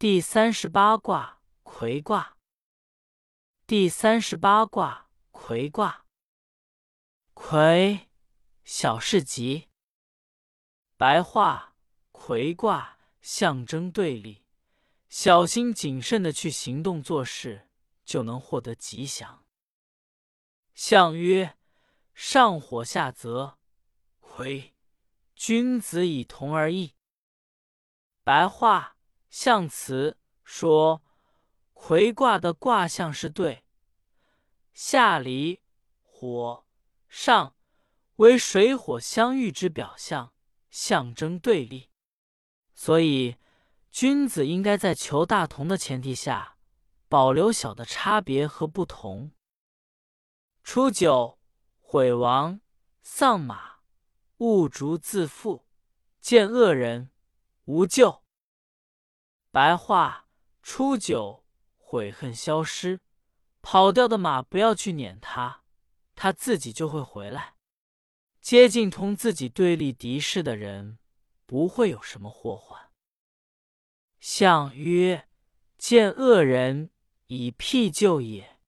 第三十八卦魁卦。第三十八卦魁卦。魁，小事吉。白话：魁卦象征对立，小心谨慎的去行动做事，就能获得吉祥。象曰：上火下泽，魁，君子以同而异。白话。象辞说，魁卦的卦象是对，下离火上为水火相遇之表象，象征对立。所以，君子应该在求大同的前提下，保留小的差别和不同。初九，毁王丧马，物逐自负，见恶人无咎。白话：初九，悔恨消失，跑掉的马不要去撵它，它自己就会回来。接近同自己对立敌视的人，不会有什么祸患。象曰：见恶人以辟咎也。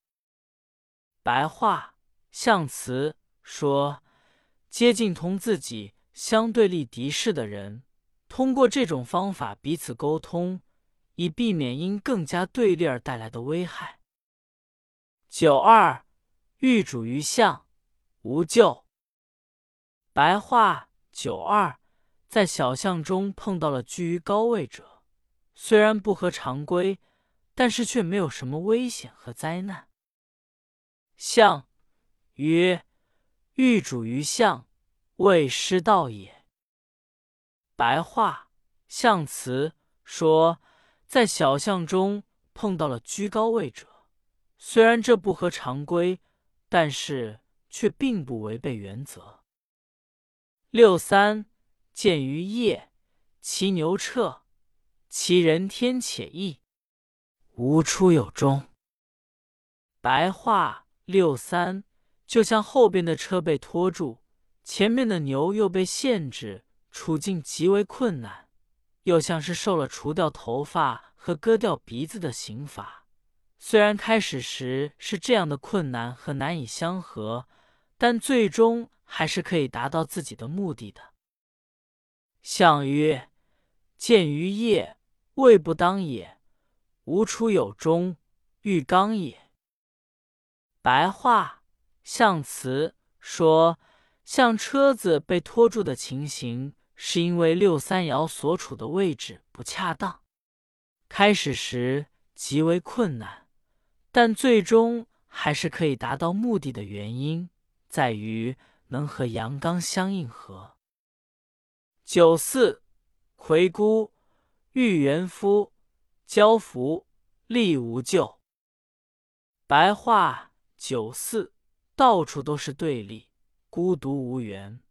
白话：象辞说，接近同自己相对立敌视的人，通过这种方法彼此沟通。以避免因更加对立而带来的危害。九二，遇主于相，无咎。白话：九二，在小巷中碰到了居于高位者，虽然不合常规，但是却没有什么危险和灾难。相曰：遇主于相，未失道也。白话：象辞说。在小巷中碰到了居高位者，虽然这不合常规，但是却并不违背原则。六三，见于夜，其牛彻，其人天且异，无出有终。白话：六三，就像后边的车被拖住，前面的牛又被限制，处境极为困难。又像是受了除掉头发和割掉鼻子的刑罚，虽然开始时是这样的困难和难以相合，但最终还是可以达到自己的目的的。相曰：见于业，未不当也；无出有终，欲刚也。白话：象辞说，像车子被拖住的情形。是因为六三爻所处的位置不恰当，开始时极为困难，但最终还是可以达到目的的原因，在于能和阳刚相应合。九四，魁孤，遇元夫，交福，利无咎。白话：九四，到处都是对立，孤独无缘。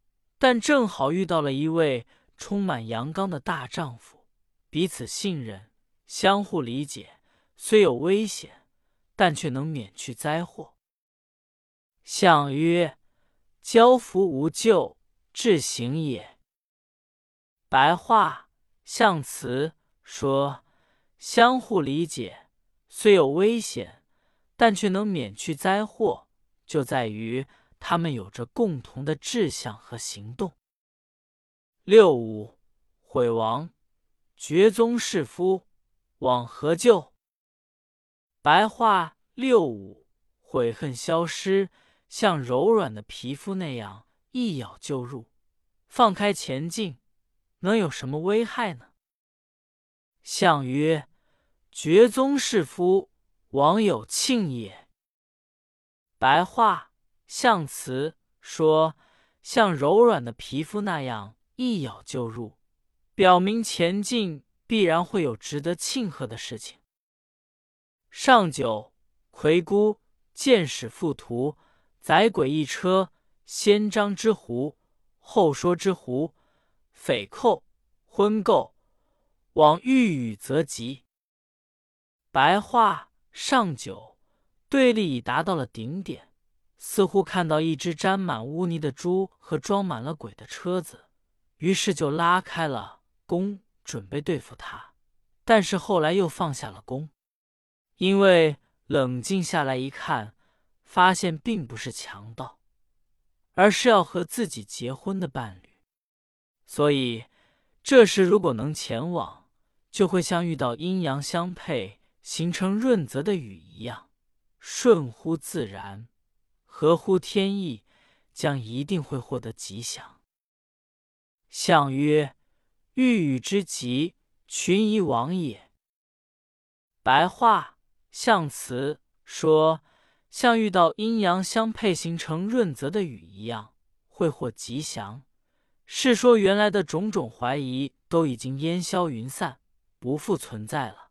但正好遇到了一位充满阳刚的大丈夫，彼此信任，相互理解，虽有危险，但却能免去灾祸。相曰：交福无咎，至行也。白话：象辞说，相互理解，虽有危险，但却能免去灾祸，就在于。他们有着共同的志向和行动。六五，毁亡，绝宗弑夫，往何救？白话：六五，悔恨消失，像柔软的皮肤那样一咬就入，放开前进，能有什么危害呢？相曰：绝宗弑夫，王有庆也。白话。象辞说，像柔软的皮肤那样一咬就入，表明前进必然会有值得庆贺的事情。上九，魁孤，见使附图，载鬼一车，先张之狐，后说之狐，匪寇，婚媾，往欲语则吉。白话：上九，对立已达到了顶点。似乎看到一只沾满污泥的猪和装满了鬼的车子，于是就拉开了弓，准备对付他。但是后来又放下了弓，因为冷静下来一看，发现并不是强盗，而是要和自己结婚的伴侣。所以这时如果能前往，就会像遇到阴阳相配、形成润泽的雨一样，顺乎自然，合乎天意，将一定会获得吉祥。相曰：“欲雨之吉，群夷往也。”白话象辞说，像遇到阴阳相配、形成润泽的雨一样，会获吉祥。是说原来的种种怀疑都已经烟消云散，不复存在了。